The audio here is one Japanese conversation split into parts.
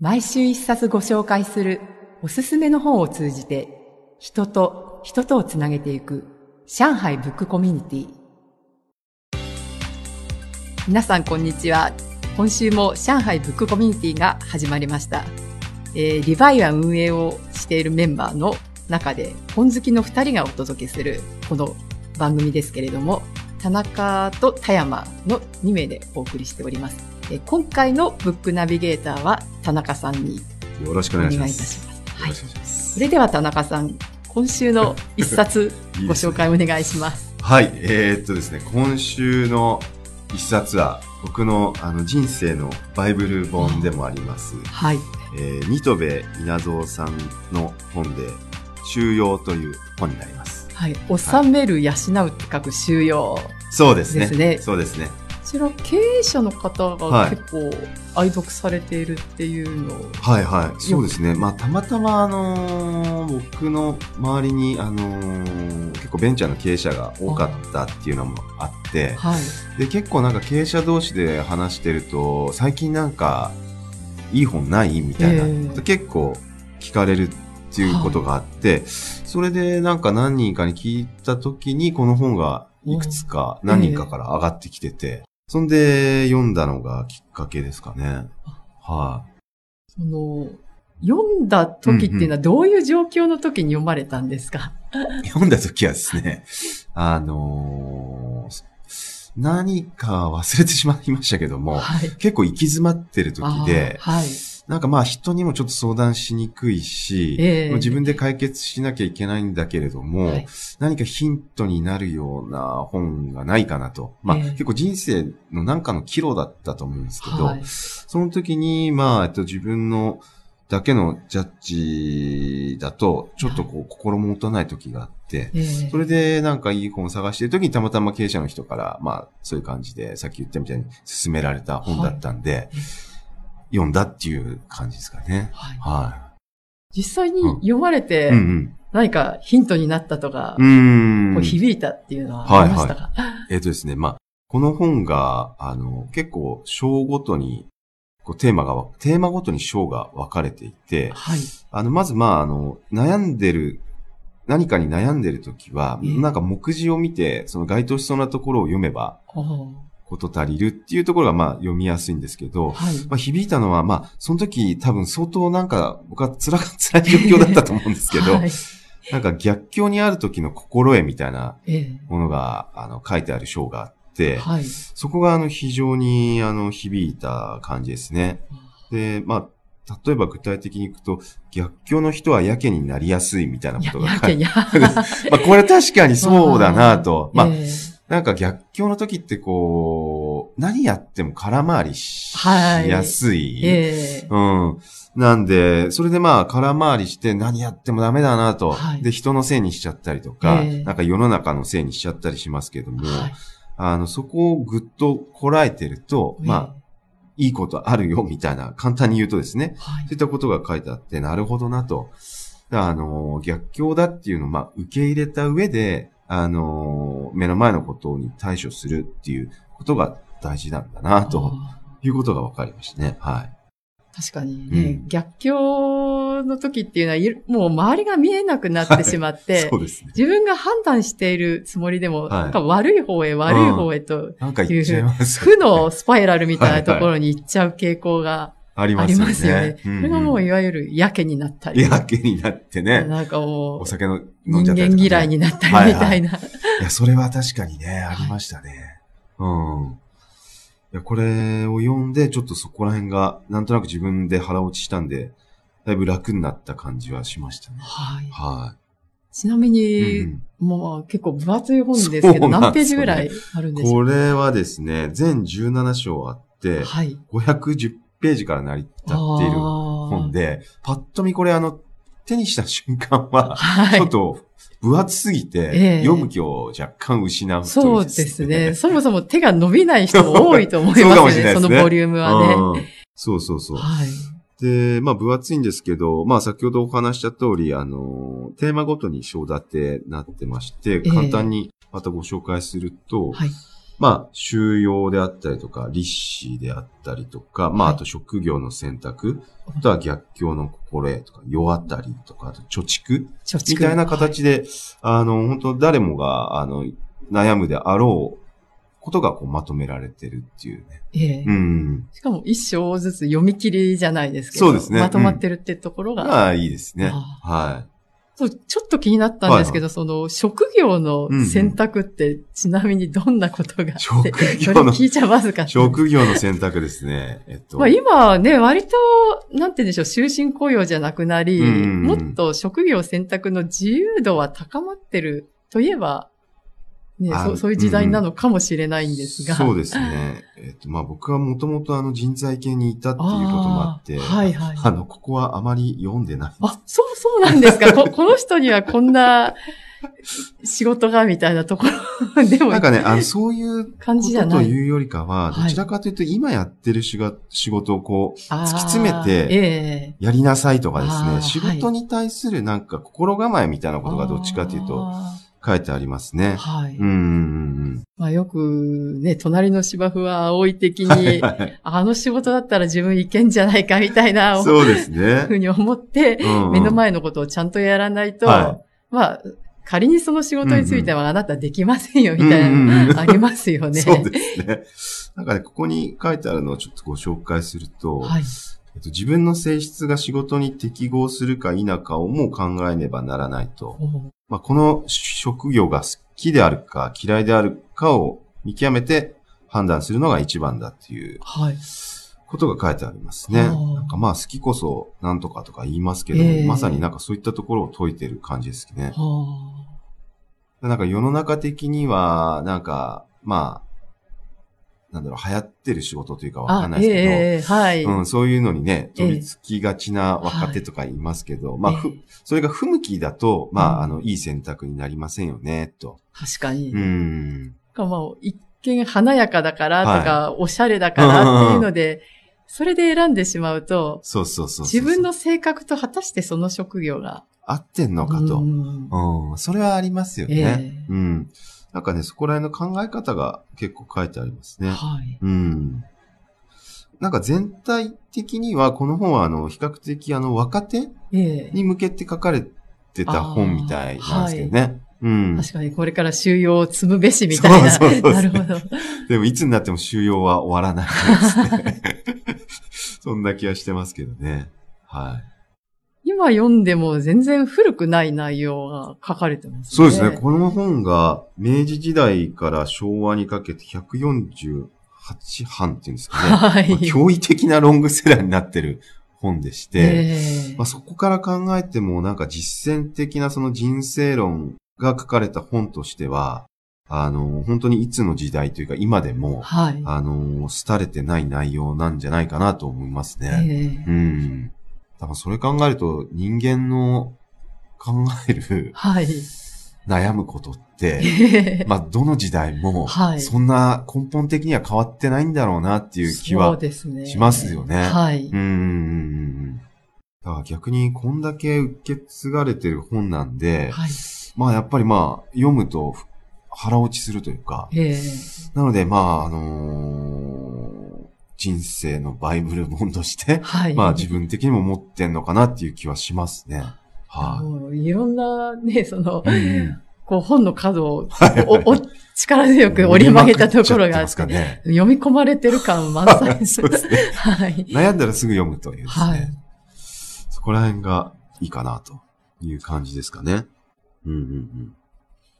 毎週一冊ご紹介するおすすめの本を通じて人と人とをつなげていく上海ブックコミュニティ。皆さんこんにちは。今週も上海ブックコミュニティが始まりました、えー、リバイア運営をしているメンバーの中で本好きの2人がお届けするこの番組ですけれども田中と田山の2名でお送りしております。今回のブックナビゲーターは田中さんによろしくお願いいたします。はい、それでは田中さん、今週の一冊 ご紹介お願いします。はい、えー、っとですね、今週の一冊は僕のあの人生のバイブル本でもあります。はい。えー、ニトベ稲造さんの本で、収容という本になります。はい。収める、養うって書く収容、そう。ですね。そうですね。ちら経営者の方が結構愛読されているっていうのはいはい。そうですね。まあたまたまあのー、僕の周りにあのー、結構ベンチャーの経営者が多かったっていうのもあって、はい、で結構なんか経営者同士で話してると最近なんかいい本ないみたいな、えー、結構聞かれるっていうことがあって、はい、それでなんか何人かに聞いた時にこの本がいくつか何人かから上がってきてて、そんで読んだのがきっかけですかね。はい、その、読んだ時っていうのはどういう状況の時に読まれたんですか、うんうん、読んだ時はですね、あのー、何か忘れてしまいましたけども、はい、結構行き詰まってる時で、はい、なんかまあ人にもちょっと相談しにくいし、えー、自分で解決しなきゃいけないんだけれども、はい、何かヒントになるような本がないかなと。まあ、えー、結構人生のなんかの岐路だったと思うんですけど、はい、その時にまあ、えっと自分のだけのジャッジだと、ちょっとこう、心も持たない時があって、それでなんかいい本を探してる時にたまたま経営者の人から、まあ、そういう感じで、さっき言ったみたいに勧められた本だったんで、はい読んだっていう感じですかね。はい。はい、実際に読まれて、何かヒントになったとか、うん、こう響いたっていうのはありましたか、はいはい、えっ、ー、とですね、まあ、この本が、あの、結構章ごとに、こうテーマが、テーマごとに章が分かれていて、はい。あの、まず、まあ、あの、悩んでる、何かに悩んでるときは、なんか目次を見て、その該当しそうなところを読めば、こと足りるっていうところがまあ読みやすいんですけど、はい、まあ響いたのはまあその時多分相当なんか僕は辛、辛い状況だったと思うんですけど、はい、なんか逆境にある時の心得みたいなものが、あの書いてある章があって、はい、そこがあの非常にあの響いた感じですね。で、まあ例えば具体的にいくと、逆境の人はやけになりやすいみたいなことが書いてある。まあこれ確かにそうだなと。まあ、えーなんか逆境の時ってこう、何やっても空回りしやすい。えー、うん。なんで、それでまあ空回りして何やってもダメだなと。はい、で、人のせいにしちゃったりとか、えー、なんか世の中のせいにしちゃったりしますけども、はい、あの、そこをぐっとこらえてると、えー、まあ、いいことあるよ、みたいな、簡単に言うとですね、はい、そういったことが書いてあって、なるほどなと。あの、逆境だっていうのを、まあ、受け入れた上で、あの、目の前のことに対処するっていうことが大事なんだな、ということが分かりましたね。はい。確かにね、うん、逆境の時っていうのは、もう周りが見えなくなってしまって、はい、そうですね、自分が判断しているつもりでも、はい、なんか悪い方へ悪い方へという、なんか言っちゃいます、ね、負のスパイラルみたいなところに行っちゃう傾向がありますよね。ありますよね。それがもういわゆるやけになったり。やけになってね。なんかもう、お酒の飲んじゃったり、ね、人間嫌いになったりみたいな。はいはい、いや、それは確かにね、ありましたね。うん。いや、これを読んで、ちょっとそこら辺が、なんとなく自分で腹落ちしたんで、だいぶ楽になった感じはしましたね。はい。はい。ちなみに、うん、もう結構分厚い本ですけど、何ページぐらいあるんですか？これはですね、全17章あって、はい、510ページから成り立っている本で、パッと見これあの、手にした瞬間は、ちょっと分厚すぎて、読む気を若干失う、ね、そうですね。そもそも手が伸びない人も多いと思いますね。そそのボリュームはね。そうそうそう。はい。で、まあ、分厚いんですけど、まあ、先ほどお話した通り、あの、テーマごとに章立てなってまして、簡単にまたご紹介すると、はい、まあ、収容であったりとか、立志であったりとか、まあ、あと職業の選択、あとは逆境の心得とか、世当たりとか、あと貯蓄みたいな形で、はい、あの、本当誰もが、あの、悩むであろうことがこうまとめられてるっていうね。ええうん。しかも一章ずつ読み切りじゃないですけど。そうですね。まとまってるってところが。うん、ああ、いいですね。はい。そうちょっと気になったんですけど、はいはい、その、職業の選択って、ちなみにどんなことが職業の、聞いちゃまずか職業の選択ですね。えっと。まあ今ね、割と、なんて言うんでしょう、終身雇用じゃなくなり、もっと職業選択の自由度は高まってるといえば、ねそ、そういう時代なのかもしれないんですが。うん、そうですね。えっと、まあ僕はもともとあの人材系にいたっていうこともあって、はいはい。あの、ここはあまり読んでない。あ、そうそうなんですか。こ この人にはこんな仕事がみたいなところでも。なんかね、あの、そういう感じじゃない。というよりかは、どちらかというと今やってる仕事をこう、突き詰めて、やりなさいとかですね、仕事に対するなんか心構えみたいなことがどっちかというと、書いてありますね。はい。うんうんうん。まあよくね、隣の芝生は青い的に、はいはい、あの仕事だったら自分いけんじゃないかみたいな、そうですね。ふうに思って、うんうん、目の前のことをちゃんとやらないと、はい、まあ、仮にその仕事についてはあなたできませんよみたいなのありますよね。そうですね。なんかね、ここに書いてあるのをちょっとご紹介すると、はい、えっと、自分の性質が仕事に適合するか否かをも考えねばならないと。まあ、この職業が好きであるか嫌いであるかを見極めて判断するのが一番だっていう。はい。ことが書いてありますね。なんかまあ好きこそなんとかとか言いますけど、えー、まさになんかそういったところを解いてる感じですね。なんか世の中的には、なんか、まあ、なんだろう、流行ってる仕事というかわかんないですけど、えー、はい、うん、そういうのにね、飛びつきがちな若手とか言いますけど、えー、まあ、ふ、それが不向きだと、まあ、あの、いい選択になりませんよね、と。確かに。うん。かまあ、一見華やかだからとか、はい、おしゃれだからっていうので、それで選んでしまうと、そうそうそう自分の性格と果たしてその職業が。合ってんのかと。うん、うん。それはありますよね。えー、うん。なんかね、そこら辺の考え方が結構書いてありますね。はい。うん。なんか全体的には、この本は、あの、比較的、あの、若手に向けて書かれてた本みたいなんですけどね。はい、うん。確かに、これから収容を積むべしみたいな。そうそうそうなるほど。でも、いつになっても収容は終わらないですね。そんな気はしてますけどね。はい。今読んでも全然古くない内容が書かれてますね。そうですね。この本が明治時代から昭和にかけて148版っていうんですかね。はい。まあ、驚異的なロングセラーになってる本でして、えー、まあ、そこから考えてもなんか実践的なその人生論が書かれた本としては、あの、本当にいつの時代というか今でも、はい、あの、廃れてない内容なんじゃないかなと思いますね。えー、うん。だからそれ考えると人間の考える、はい、悩むことって、まあどの時代も、そんな根本的には変わってないんだろうなっていう気はしますよね。ねはい。うん。だから逆にこんだけ受け継がれてる本なんで、はい、まあやっぱりまあ読むと腹落ちするというか、なのでまああのー人生のバイブル本として、はい、まあ自分的にも持ってんのかなっていう気はしますね。はい。いろんなね、その、うん、こう本の角を、はいお力強く折り曲げたところがあって、ね、読み込まれてる感満載です。ですね。はい。悩んだらすぐ読むというですね。はい。そこら辺がいいかなという感じですかね。うんうんうん。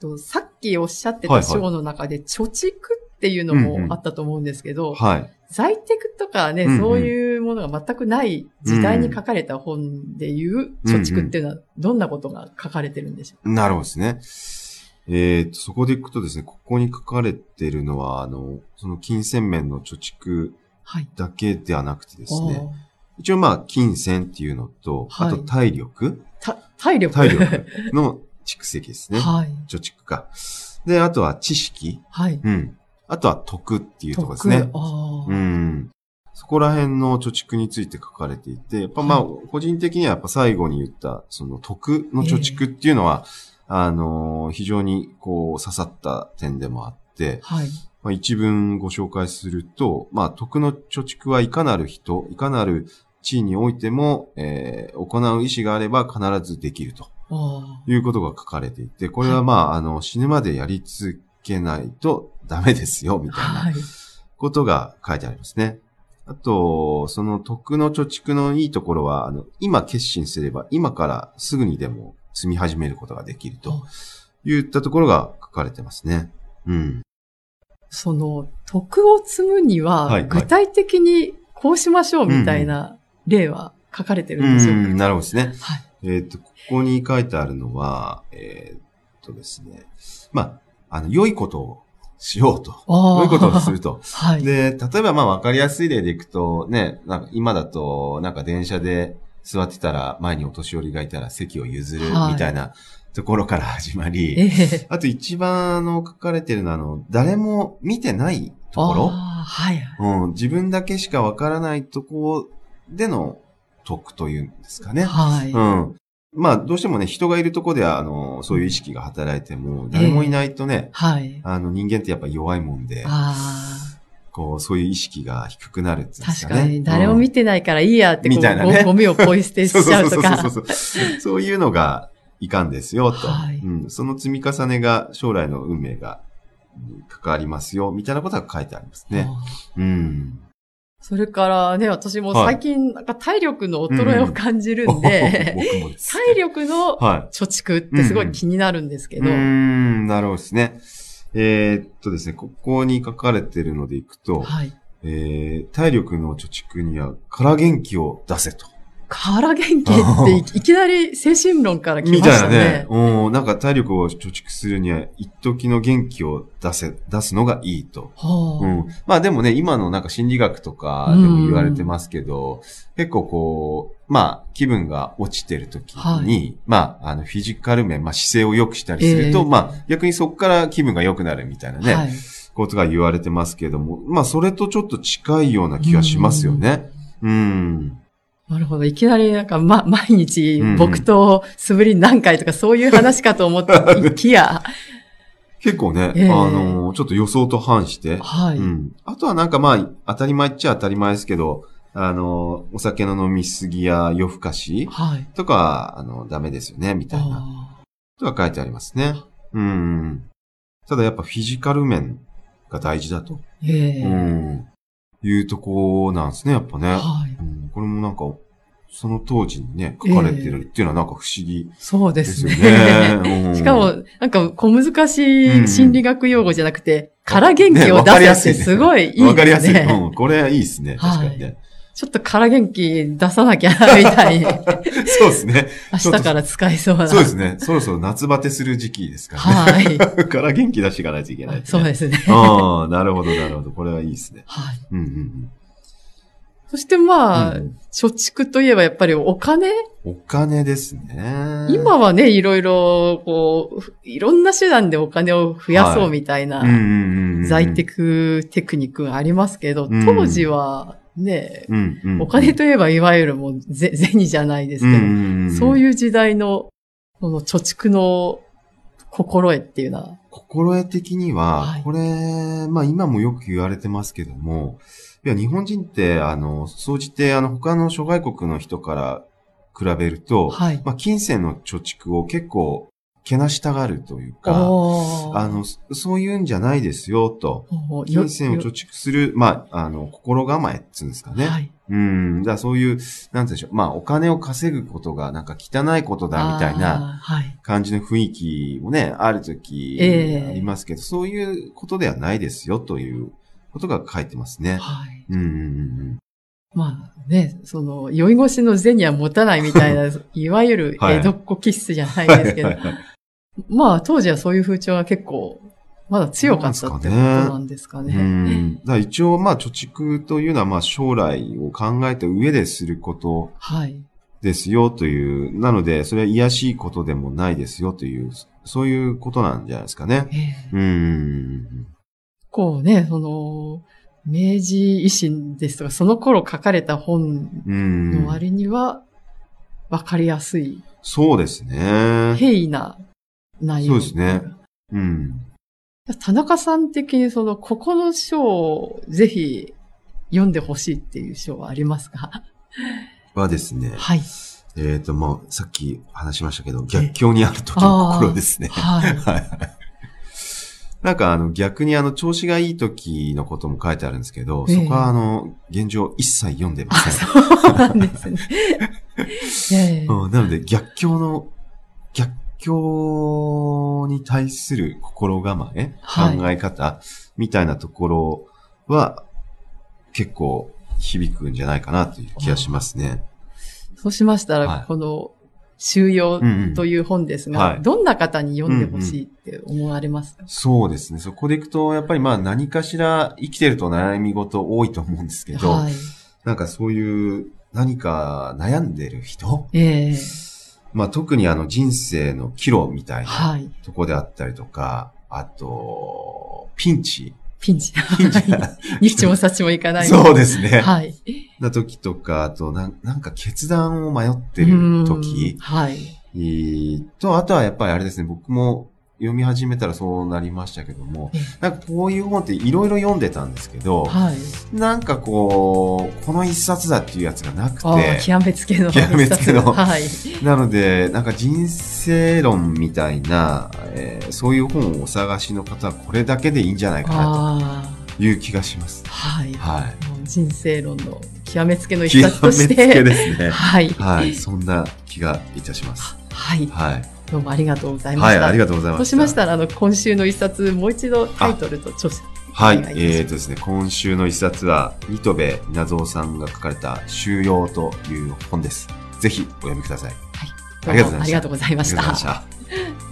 とさっきおっしゃってた章の中で、貯蓄っていうのもあったと思うんですけど、はい。在宅とかね、うんうん、そういうものが全くない時代に書かれた本でいう貯蓄っていうのは、どんなことが書かれてるんでしょうか、うんうん、なるほどですね。えー、そこでいくとですね、ここに書かれてるのは、あの、その金銭面の貯蓄だけではなくてですね、はい、一応まあ、金銭っていうのと、はい、あと体力。体力体力の蓄積ですね。はい。貯蓄か。で、あとは知識。はい。うん。あとは徳っていうところですね。うん。そこら辺の貯蓄について書かれていて、やっぱまあ、個人的にはやっぱ最後に言った、その徳の貯蓄っていうのは、えー、あのー、非常にこう刺さった点でもあって、はい。まあ、一文ご紹介すると、まあ、徳の貯蓄はいかなる人、いかなる地位においても、えー、行う意思があれば必ずできるということが書かれていて、これはまあ、あの、死ぬまでやり続けないとダメですよ、みたいなことが書いてありますね。あと、その徳の貯蓄のいいところは、あの、今決心すれば、今からすぐにでも積み始めることができるといったところが書かれてますね。うん。その、徳を積むには、具体的にこうしましょうみたいな例は書かれてるんでしょうか、うん、なるほどですね。はい。えっ、と、ここに書いてあるのは、えっ、とですね、まあ、あの、良いことをしようと。良いことをすると。はい。で、例えばまあ分かりやすい例でいくと、ね、なんか今だと、なんか電車で座ってたら前にお年寄りがいたら席を譲るみたいなところから始まり、はい、あと一番あの書かれてるのはあの、誰も見てないところ、はい、うん、自分だけしかわからないところでの得というんですかね。はい。うん。まあ、どうしてもね、人がいるとこでは、あの、そういう意識が働いても、誰もいないとね、えー、はい。あの、人間ってやっぱ弱いもんで、あこう、そういう意識が低くなるっていうんですかね。確かに、誰も見てないからいいやって、みたいなね。ゴミをポイ捨てしちゃうとか。そうそうそうそう。そういうのがいかんですよ、と、はい、うん。その積み重ねが将来の運命が関わりますよ、みたいなことが書いてありますね。うん。それからね、私も最近、なんか体力の衰えを感じるんで、うん、体力の貯蓄ってすごい気になるんですけど。うん、なるほどですね。えー、っとですね、ここに書かれてるのでいくと、はい、えー、体力の貯蓄には空元気を出せと。空元気って いきなり精神論から来ましたね。みたいなね。うん、なんか体力を貯蓄するには、一時の元気を出せ、出すのがいいと。はあ、うん。まあでもね、今のなんか心理学とかでも言われてますけど、結構こう、まあ気分が落ちてる時に、はい、まああのフィジカル面、まあ姿勢を良くしたりすると、えー、まあ逆にそこから気分が良くなるみたいなね、はい、ことが言われてますけども、まあそれとちょっと近いような気がしますよね。うん。なるほど。いきなりなんか、ま、毎日、僕と素振り何回とかそういう話かと思った いきや。結構ね、えー、あの、ちょっと予想と反して。はい。うん。あとはなんかまあ、当たり前っちゃ当たり前ですけど、あの、お酒の飲みすぎや夜更かしとか、はい、あの、ダメですよね、みたいな。とは書いてありますね。うん。ただやっぱフィジカル面が大事だと。ええー、うん。いうとこなんですね、やっぱね。はい、うん。これもなんか、その当時にね、書かれてるっていうのはなんか不思議、ねそうですね。しかも、なんか小難しい心理学用語じゃなくて、空元気を出すってすごいいいですね。わ、かりやすい。うん。これいいですね。確かにね。ちょっと空元気出さなきゃ、みたいに。そうですね。明日から使いそうな。そうですね。そろそろ夏バテする時期ですからね。はい。から元気出していかないといけない、ね、そうですね。ああ、なるほど、なるほど。これはいいですね。はい。うんうんうん。そしてまあ、うん、貯蓄といえばやっぱりお金？お金ですね。今はね、いろいろ、こう、いろんな手段でお金を増やそうみたいな、在テクテクニックがありますけど、当時は、ね、お金といえばいわゆるもう銭 じゃないですけど、そういう時代の、この貯蓄の心得っていうのは？心得的には、はい、これ、まあ今もよく言われてますけども、いや、日本人って、あの、総じて、あの、他の諸外国の人から比べると、はい、まあ金銭の貯蓄を結構けなしたがるというか、あの、そういうんじゃないですよ、と。金銭を貯蓄する、まあ、あの、心構えっていうんですかね。はい。うん。だそういう、なんでしょう。まあ、お金を稼ぐことがなんか汚いことだみたいな感じの雰囲気もね、あるときありますけど、えー、そういうことではないですよ、ということが書いてますね。はい。うん。まあね、その、酔い越しの銭は持たないみたいな、いわゆる江戸っ子気質じゃないですけど、はいはいはいはいまあ、当時はそういう風潮は結構、まだ強かったってことなんですかね。かねうんだ一応、まあ、貯蓄というのは、まあ、将来を考えた上ですることですよという、はい、なので、それは癒しいことでもないですよという、そういうことなんじゃないですかね。えー、うん。こうね、その、明治維新ですとか、その頃書かれた本の割には、わかりやすい。そうですね。平易な内容。そうですね。うん。田中さん的にその、ここの章をぜひ読んでほしいっていう章はありますか？はですね。はい。えっ、ー、と、まあ、さっき話しましたけど、逆境にある時の心ですね。はい。はい。なんかあの逆にあの調子がいい時のことも書いてあるんですけど、えー、そこはあの現状一切読んでません。そうなんですね。えー、なので逆境の、逆境に対する心構え、はい、考え方みたいなところは結構響くんじゃないかなという気がしますね。そうしましたら、はい、この収容という本ですが、うんうん、どんな方に読んでほしいって思われます？か、うんうん、そうですね。そこでいくと、やっぱりまあ何かしら生きてると悩み事多いと思うんですけど、はい、なんかそういう何か悩んでる人、えー、まあ特にあの人生の岐路みたいなとこであったりとか、はい、あと、ピンチピンチ。ピンチ。にち もさちもいかない。そうですね。はい。な時とか、あとな、なんか決断を迷ってる時。はい。と、あとはやっぱりあれですね、僕も読み始めたらそうなりましたけども、なんかこういう本っていろいろ読んでたんですけど、はい、なんかこう、この一冊だっていうやつがなくて、極めつけの。極めつけの。はい。なので、なんか人生論みたいな、えー、そういう本をお探しの方はこれだけでいいんじゃないかなという気がします。はい。はい。人生論の極めつけの一冊として。極めつけですね。はい。はい。そんな気がいたします。はい。はい。どうもありがとうございました。はい、ありがとうございます。そうしましたら、あの、今週の一冊、もう一度タイトルと著者。はい。えっ、ー、とですね、今週の一冊は、ニトベ稲造さんが書かれた、収容という本です。ぜひ、お読みください。はい。ありがとうございました。ありがとうございました。